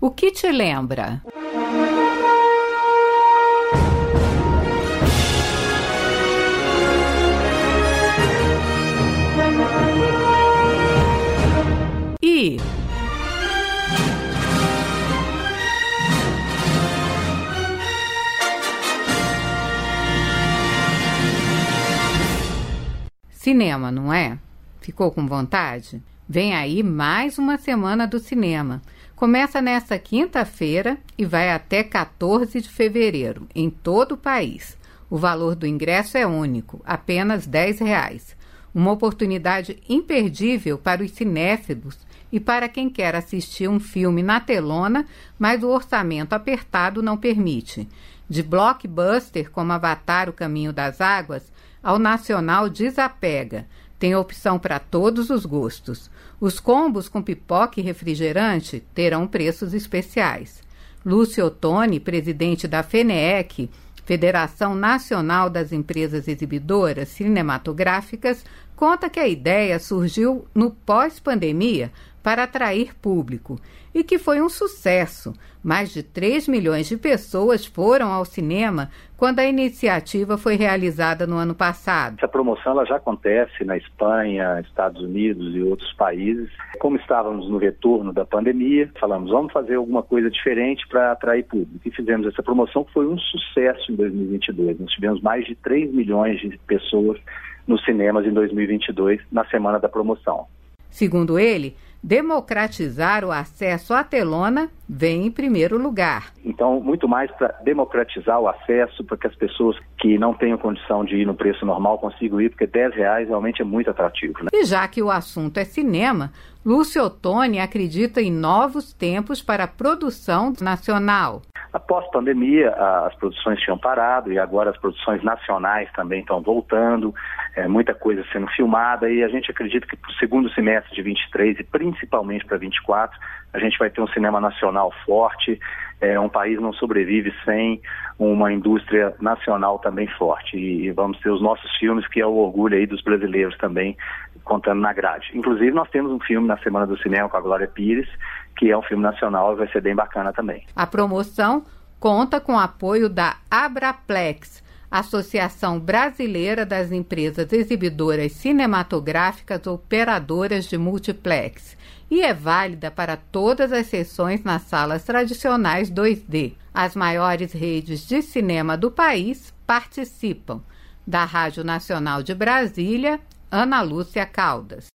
O que te lembra? E Cinema, não é? Ficou com vontade? Vem aí mais uma semana do cinema. Começa nesta quinta-feira e vai até 14 de fevereiro, em todo o país. O valor do ingresso é único, apenas 10 reais. Uma oportunidade imperdível para os cinéfilos e para quem quer assistir um filme na telona, mas o orçamento apertado não permite. De blockbuster como Avatar O Caminho das Águas ao nacional desapega. Tem opção para todos os gostos. Os combos com pipoca e refrigerante terão preços especiais. Lúcio Ottoni, presidente da FENEEC, Federação Nacional das Empresas Exibidoras Cinematográficas, conta que a ideia surgiu no pós-pandemia para atrair público e que foi um sucesso. Mais de 3 milhões de pessoas foram ao cinema quando a iniciativa foi realizada no ano passado. Essa promoção ela já acontece na Espanha, Estados Unidos e outros países. Como estávamos no retorno da pandemia, falamos, vamos fazer alguma coisa diferente para atrair público. E fizemos essa promoção que foi um sucesso em 2022. Nós tivemos mais de 3 milhões de pessoas nos cinemas em 2022, na semana da promoção. Segundo ele, democratizar o acesso à telona vem em primeiro lugar. Então, muito mais para democratizar o acesso, para que as pessoas que não tenham condição de ir no preço normal consigam ir, porque 10 reais realmente é muito atrativo. Né? E já que o assunto é cinema, Lúcio Ottoni acredita em novos tempos para a produção nacional. Após pandemia, as produções tinham parado e agora as produções nacionais também estão voltando, é, muita coisa sendo filmada e a gente acredita que para o segundo semestre de 23 e principalmente para 24, a gente vai ter um cinema nacional forte, é, um país não sobrevive sem uma indústria nacional também forte e, e vamos ter os nossos filmes que é o orgulho aí dos brasileiros também contando na grade. Inclusive nós temos um filme na Semana do Cinema com a Glória Pires que é um filme nacional e vai ser bem bacana também. A promoção conta com o apoio da Abraplex, Associação Brasileira das Empresas Exibidoras Cinematográficas Operadoras de Multiplex, e é válida para todas as sessões nas salas tradicionais 2D. As maiores redes de cinema do país participam. Da Rádio Nacional de Brasília, Ana Lúcia Caldas.